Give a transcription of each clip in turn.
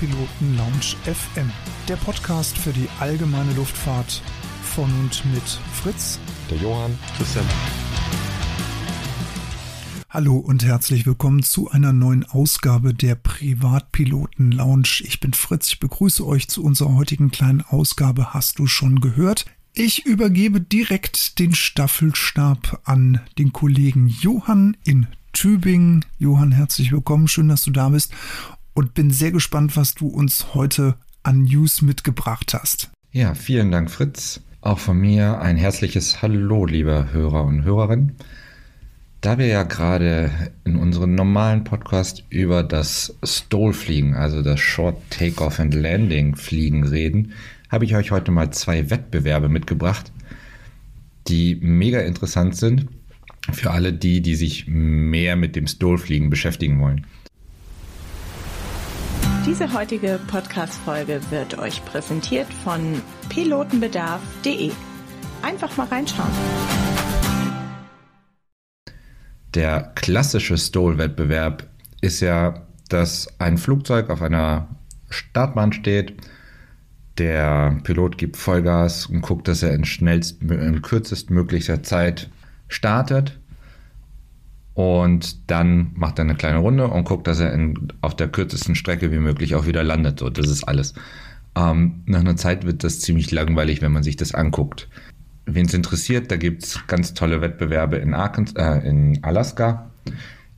Privatpiloten Lounge FM, der Podcast für die allgemeine Luftfahrt von und mit Fritz, der Johann, Christian. Hallo und herzlich willkommen zu einer neuen Ausgabe der Privatpiloten Lounge. Ich bin Fritz, ich begrüße euch zu unserer heutigen kleinen Ausgabe. Hast du schon gehört? Ich übergebe direkt den Staffelstab an den Kollegen Johann in Tübingen. Johann, herzlich willkommen, schön, dass du da bist und bin sehr gespannt, was du uns heute an News mitgebracht hast. Ja, vielen Dank, Fritz. Auch von mir ein herzliches Hallo, liebe Hörer und Hörerinnen. Da wir ja gerade in unserem normalen Podcast über das Stolfliegen, also das Short Takeoff and Landing Fliegen reden, habe ich euch heute mal zwei Wettbewerbe mitgebracht, die mega interessant sind für alle die, die sich mehr mit dem Stolfliegen beschäftigen wollen. Diese heutige Podcast-Folge wird euch präsentiert von pilotenbedarf.de. Einfach mal reinschauen. Der klassische Stoll-Wettbewerb ist ja, dass ein Flugzeug auf einer Startbahn steht, der Pilot gibt Vollgas und guckt, dass er in, schnellst, in kürzestmöglicher Zeit startet und dann macht er eine kleine Runde und guckt, dass er in, auf der kürzesten Strecke wie möglich auch wieder landet. So, das ist alles. Ähm, nach einer Zeit wird das ziemlich langweilig, wenn man sich das anguckt. Wen es interessiert, da gibt es ganz tolle Wettbewerbe in, Arkansas, äh, in Alaska.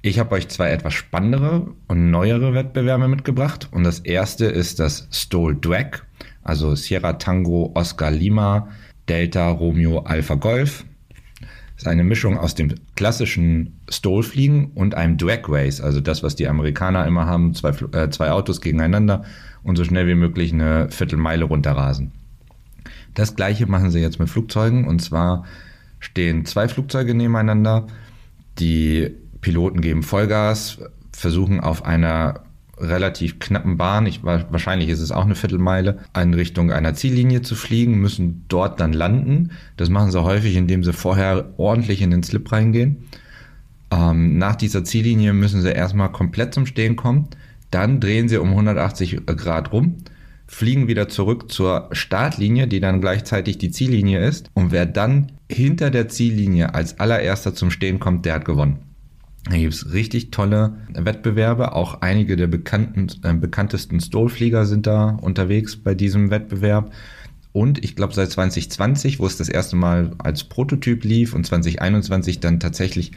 Ich habe euch zwei etwas spannendere und neuere Wettbewerbe mitgebracht. Und das erste ist das Stol Dweck, also Sierra Tango Oscar Lima Delta Romeo Alpha Golf ist eine Mischung aus dem klassischen Stolfliegen und einem Drag Race, also das, was die Amerikaner immer haben, zwei, äh, zwei Autos gegeneinander und so schnell wie möglich eine Viertelmeile runterrasen. Das gleiche machen sie jetzt mit Flugzeugen. Und zwar stehen zwei Flugzeuge nebeneinander, die Piloten geben Vollgas, versuchen auf einer relativ knappen Bahn, ich, wahrscheinlich ist es auch eine Viertelmeile, in Richtung einer Ziellinie zu fliegen, müssen dort dann landen. Das machen sie häufig, indem sie vorher ordentlich in den Slip reingehen. Ähm, nach dieser Ziellinie müssen sie erstmal komplett zum Stehen kommen. Dann drehen sie um 180 Grad rum, fliegen wieder zurück zur Startlinie, die dann gleichzeitig die Ziellinie ist. Und wer dann hinter der Ziellinie als allererster zum Stehen kommt, der hat gewonnen. Da gibt es richtig tolle Wettbewerbe. Auch einige der bekannten, äh, bekanntesten Stolflieger sind da unterwegs bei diesem Wettbewerb. Und ich glaube, seit 2020, wo es das erste Mal als Prototyp lief und 2021 dann tatsächlich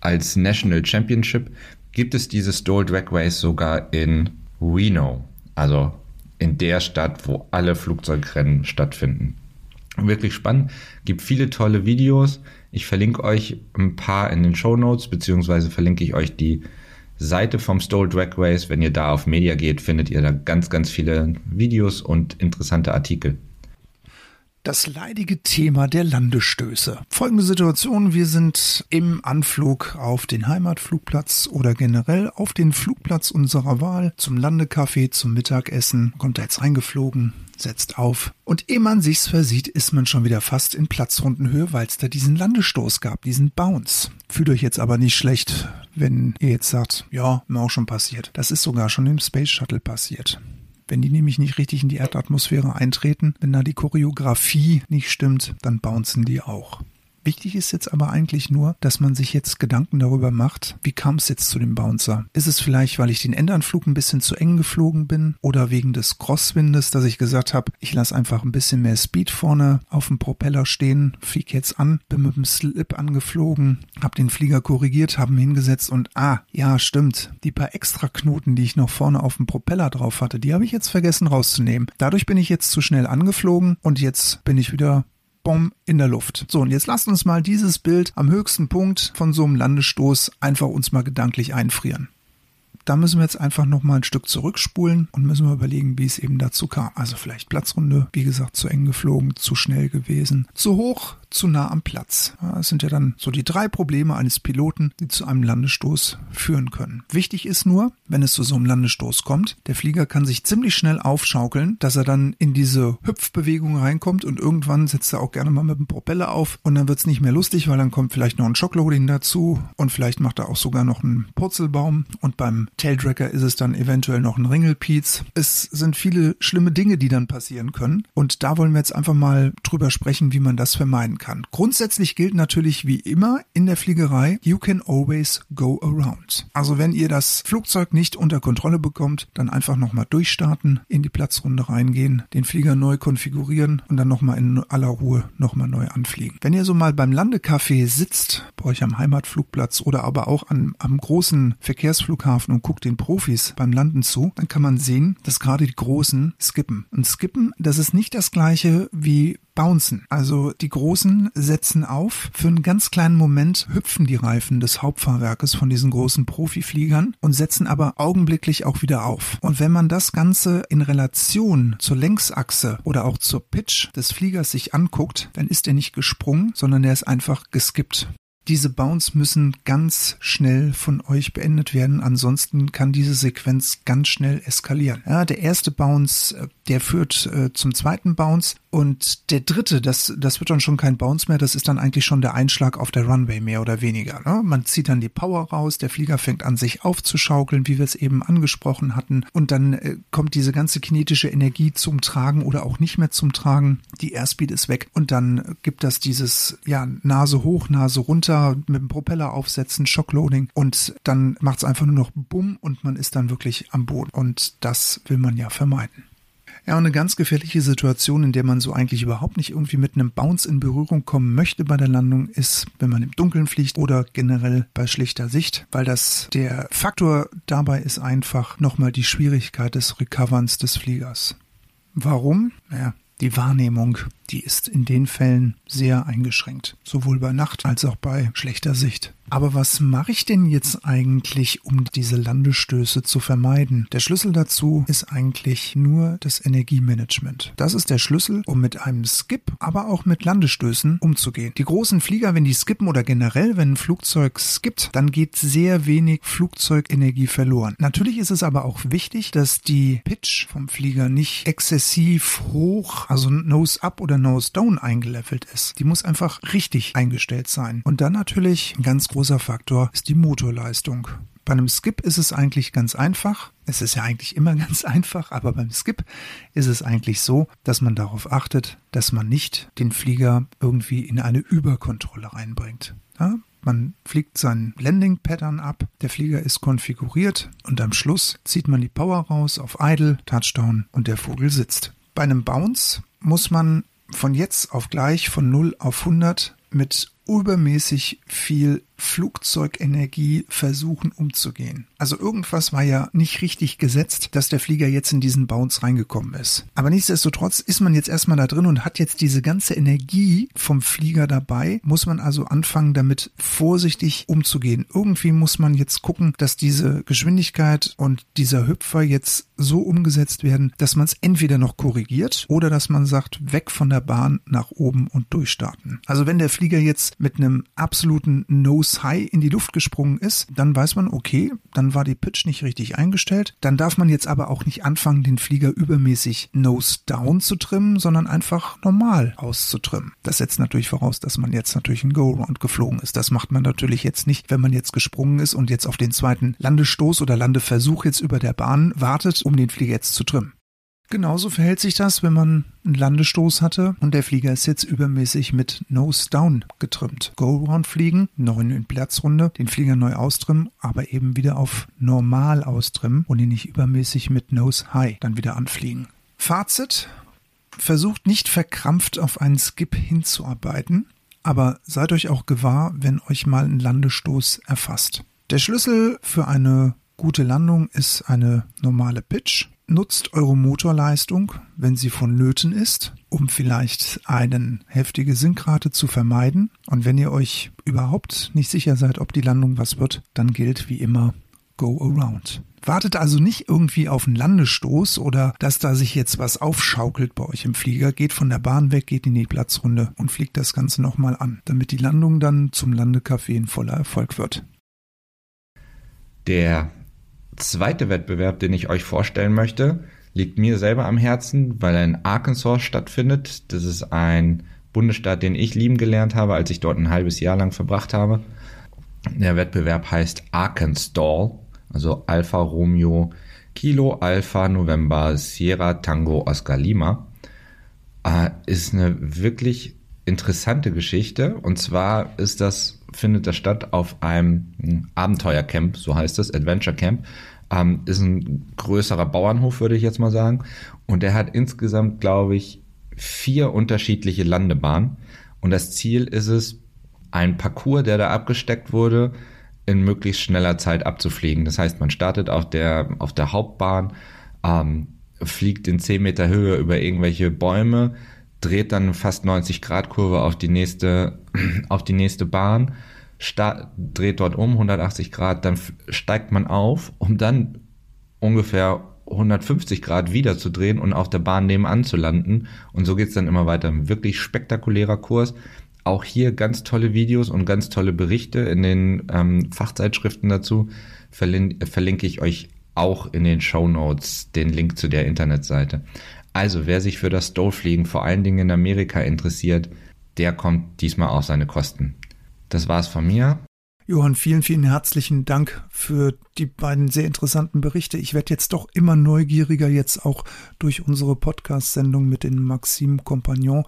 als National Championship, gibt es diese Stole Drag Race sogar in Reno. Also in der Stadt, wo alle Flugzeugrennen stattfinden. Wirklich spannend. Gibt viele tolle Videos. Ich verlinke euch ein paar in den Show Notes, beziehungsweise verlinke ich euch die Seite vom Stole Drag Race. Wenn ihr da auf Media geht, findet ihr da ganz, ganz viele Videos und interessante Artikel. Das leidige Thema der Landestöße. Folgende Situation, wir sind im Anflug auf den Heimatflugplatz oder generell auf den Flugplatz unserer Wahl zum Landecafé, zum Mittagessen, kommt da jetzt reingeflogen, setzt auf. Und ehe man sich's versieht, ist man schon wieder fast in Platzrundenhöhe, weil es da diesen Landestoß gab, diesen Bounce. Fühlt euch jetzt aber nicht schlecht, wenn ihr jetzt sagt, ja, mir auch schon passiert. Das ist sogar schon im Space Shuttle passiert. Wenn die nämlich nicht richtig in die Erdatmosphäre eintreten, wenn da die Choreografie nicht stimmt, dann bouncen die auch. Wichtig ist jetzt aber eigentlich nur, dass man sich jetzt Gedanken darüber macht, wie kam es jetzt zu dem Bouncer? Ist es vielleicht, weil ich den Endanflug ein bisschen zu eng geflogen bin oder wegen des Crosswindes, dass ich gesagt habe, ich lasse einfach ein bisschen mehr Speed vorne auf dem Propeller stehen, flieg jetzt an, bin mit dem Slip angeflogen, habe den Flieger korrigiert, habe ihn hingesetzt und ah, ja, stimmt, die paar extra Knoten, die ich noch vorne auf dem Propeller drauf hatte, die habe ich jetzt vergessen rauszunehmen. Dadurch bin ich jetzt zu schnell angeflogen und jetzt bin ich wieder Bom in der Luft. So, und jetzt lasst uns mal dieses Bild am höchsten Punkt von so einem Landestoß einfach uns mal gedanklich einfrieren. Da müssen wir jetzt einfach noch mal ein Stück zurückspulen und müssen wir überlegen, wie es eben dazu kam. Also vielleicht Platzrunde, wie gesagt, zu eng geflogen, zu schnell gewesen, zu hoch, zu nah am Platz. Das sind ja dann so die drei Probleme eines Piloten, die zu einem Landestoß führen können. Wichtig ist nur, wenn es zu so einem Landestoß kommt, der Flieger kann sich ziemlich schnell aufschaukeln, dass er dann in diese Hüpfbewegung reinkommt und irgendwann setzt er auch gerne mal mit dem Propeller auf und dann wird es nicht mehr lustig, weil dann kommt vielleicht noch ein Shockloading dazu und vielleicht macht er auch sogar noch einen Purzelbaum und beim Tailtracker ist es dann eventuell noch ein Ringelpiez. Es sind viele schlimme Dinge, die dann passieren können. Und da wollen wir jetzt einfach mal drüber sprechen, wie man das vermeiden kann. Grundsätzlich gilt natürlich wie immer in der Fliegerei, you can always go around. Also wenn ihr das Flugzeug nicht unter Kontrolle bekommt, dann einfach nochmal durchstarten, in die Platzrunde reingehen, den Flieger neu konfigurieren und dann nochmal in aller Ruhe nochmal neu anfliegen. Wenn ihr so mal beim Landecafé sitzt, bei euch am Heimatflugplatz oder aber auch an, am großen Verkehrsflughafen und guckt den Profis beim Landen zu, dann kann man sehen, dass gerade die Großen skippen. Und skippen, das ist nicht das gleiche wie bouncen. Also die Großen setzen auf. Für einen ganz kleinen Moment hüpfen die Reifen des Hauptfahrwerkes von diesen großen Profifliegern und setzen aber augenblicklich auch wieder auf. Und wenn man das Ganze in Relation zur Längsachse oder auch zur Pitch des Fliegers sich anguckt, dann ist er nicht gesprungen, sondern er ist einfach geskippt. Diese Bounce müssen ganz schnell von euch beendet werden, ansonsten kann diese Sequenz ganz schnell eskalieren. Ja, der erste Bounce, äh, der führt äh, zum zweiten Bounce und der dritte, das, das wird dann schon kein Bounce mehr, das ist dann eigentlich schon der Einschlag auf der Runway mehr oder weniger. Ne? Man zieht dann die Power raus, der Flieger fängt an sich aufzuschaukeln, wie wir es eben angesprochen hatten und dann äh, kommt diese ganze kinetische Energie zum Tragen oder auch nicht mehr zum Tragen. Die Airspeed ist weg und dann gibt das dieses ja Nase hoch, Nase runter mit dem Propeller aufsetzen, Shockloading und dann macht es einfach nur noch Bumm und man ist dann wirklich am Boden. Und das will man ja vermeiden. Ja, und eine ganz gefährliche Situation, in der man so eigentlich überhaupt nicht irgendwie mit einem Bounce in Berührung kommen möchte bei der Landung, ist, wenn man im Dunkeln fliegt oder generell bei schlichter Sicht, weil das der Faktor dabei ist einfach nochmal die Schwierigkeit des Recoverns des Fliegers. Warum? Naja, die Wahrnehmung, die ist in den Fällen sehr eingeschränkt, sowohl bei Nacht als auch bei schlechter Sicht. Aber was mache ich denn jetzt eigentlich, um diese Landestöße zu vermeiden? Der Schlüssel dazu ist eigentlich nur das Energiemanagement. Das ist der Schlüssel, um mit einem Skip, aber auch mit Landestößen umzugehen. Die großen Flieger, wenn die skippen oder generell, wenn ein Flugzeug skippt, dann geht sehr wenig Flugzeugenergie verloren. Natürlich ist es aber auch wichtig, dass die Pitch vom Flieger nicht exzessiv hoch, also Nose up oder Nose down eingelevelt ist. Die muss einfach richtig eingestellt sein. Und dann natürlich ein ganz großer Faktor ist die Motorleistung. Bei einem Skip ist es eigentlich ganz einfach. Es ist ja eigentlich immer ganz einfach, aber beim Skip ist es eigentlich so, dass man darauf achtet, dass man nicht den Flieger irgendwie in eine Überkontrolle reinbringt. Ja? Man fliegt seinen Landing-Pattern ab, der Flieger ist konfiguriert und am Schluss zieht man die Power raus auf Idle, Touchdown und der Vogel sitzt. Bei einem Bounce muss man von jetzt auf gleich von 0 auf 100 mit übermäßig viel Flugzeugenergie versuchen umzugehen. Also irgendwas war ja nicht richtig gesetzt, dass der Flieger jetzt in diesen Bounce reingekommen ist. Aber nichtsdestotrotz ist man jetzt erstmal da drin und hat jetzt diese ganze Energie vom Flieger dabei, muss man also anfangen, damit vorsichtig umzugehen. Irgendwie muss man jetzt gucken, dass diese Geschwindigkeit und dieser Hüpfer jetzt so umgesetzt werden, dass man es entweder noch korrigiert oder dass man sagt, weg von der Bahn nach oben und durchstarten. Also wenn der Flieger jetzt mit einem absoluten Nose High in die Luft gesprungen ist, dann weiß man, okay, dann war die Pitch nicht richtig eingestellt. Dann darf man jetzt aber auch nicht anfangen, den Flieger übermäßig nose down zu trimmen, sondern einfach normal auszutrimmen. Das setzt natürlich voraus, dass man jetzt natürlich ein Go-Round geflogen ist. Das macht man natürlich jetzt nicht, wenn man jetzt gesprungen ist und jetzt auf den zweiten Landestoß oder Landeversuch jetzt über der Bahn wartet, um den Flieger jetzt zu trimmen. Genauso verhält sich das, wenn man einen Landestoß hatte und der Flieger ist jetzt übermäßig mit Nose Down getrimmt. Go-Round fliegen, neun in Platzrunde, den Flieger neu austrimmen, aber eben wieder auf normal austrimmen und ihn nicht übermäßig mit Nose High dann wieder anfliegen. Fazit. Versucht nicht verkrampft auf einen Skip hinzuarbeiten, aber seid euch auch gewahr, wenn euch mal ein Landestoß erfasst. Der Schlüssel für eine gute Landung ist eine normale Pitch Nutzt eure Motorleistung, wenn sie vonnöten ist, um vielleicht eine heftige Sinkrate zu vermeiden. Und wenn ihr euch überhaupt nicht sicher seid, ob die Landung was wird, dann gilt wie immer Go Around. Wartet also nicht irgendwie auf einen Landestoß oder dass da sich jetzt was aufschaukelt bei euch im Flieger. Geht von der Bahn weg, geht in die Platzrunde und fliegt das Ganze nochmal an, damit die Landung dann zum Landecafé ein voller Erfolg wird. Der zweite Wettbewerb, den ich euch vorstellen möchte, liegt mir selber am Herzen, weil er in Arkansas stattfindet. Das ist ein Bundesstaat, den ich lieben gelernt habe, als ich dort ein halbes Jahr lang verbracht habe. Der Wettbewerb heißt Arkansas, Also Alpha Romeo Kilo Alpha November Sierra Tango Oscar Lima. Äh, ist eine wirklich interessante Geschichte. Und zwar ist das, findet das statt auf einem hm, Abenteuercamp, so heißt es, Adventure Camp. Ähm, ist ein größerer Bauernhof, würde ich jetzt mal sagen. Und der hat insgesamt, glaube ich, vier unterschiedliche Landebahnen. Und das Ziel ist es, ein Parcours, der da abgesteckt wurde, in möglichst schneller Zeit abzufliegen. Das heißt, man startet auf der, auf der Hauptbahn, ähm, fliegt in 10 Meter Höhe über irgendwelche Bäume, dreht dann fast 90 Grad Kurve auf die nächste, auf die nächste Bahn, dreht dort um 180 Grad, dann steigt man auf, um dann ungefähr 150 Grad wieder zu drehen und auf der Bahn nebenan zu landen. Und so geht's dann immer weiter. Ein wirklich spektakulärer Kurs. Auch hier ganz tolle Videos und ganz tolle Berichte in den ähm, Fachzeitschriften dazu. Verlin verlinke ich euch auch in den Show Notes den Link zu der Internetseite. Also wer sich für das Stowfliegen vor allen Dingen in Amerika interessiert, der kommt diesmal auf seine Kosten. Das war's von mir. Johann, vielen, vielen herzlichen Dank für die beiden sehr interessanten Berichte. Ich werde jetzt doch immer neugieriger, jetzt auch durch unsere Podcast-Sendung mit den Maxim Compagnon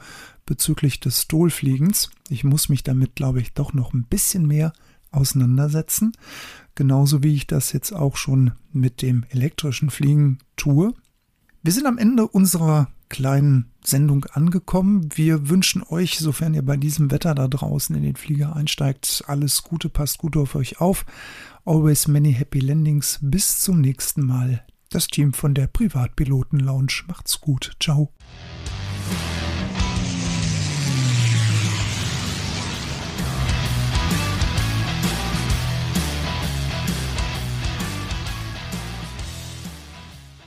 bezüglich des Stohlfliegens. Ich muss mich damit, glaube ich, doch noch ein bisschen mehr auseinandersetzen. Genauso wie ich das jetzt auch schon mit dem elektrischen Fliegen tue. Wir sind am Ende unserer kleinen Sendung angekommen. Wir wünschen euch, sofern ihr bei diesem Wetter da draußen in den Flieger einsteigt, alles Gute, passt gut auf euch auf. Always many happy landings. Bis zum nächsten Mal. Das Team von der Privatpiloten Lounge macht's gut. Ciao.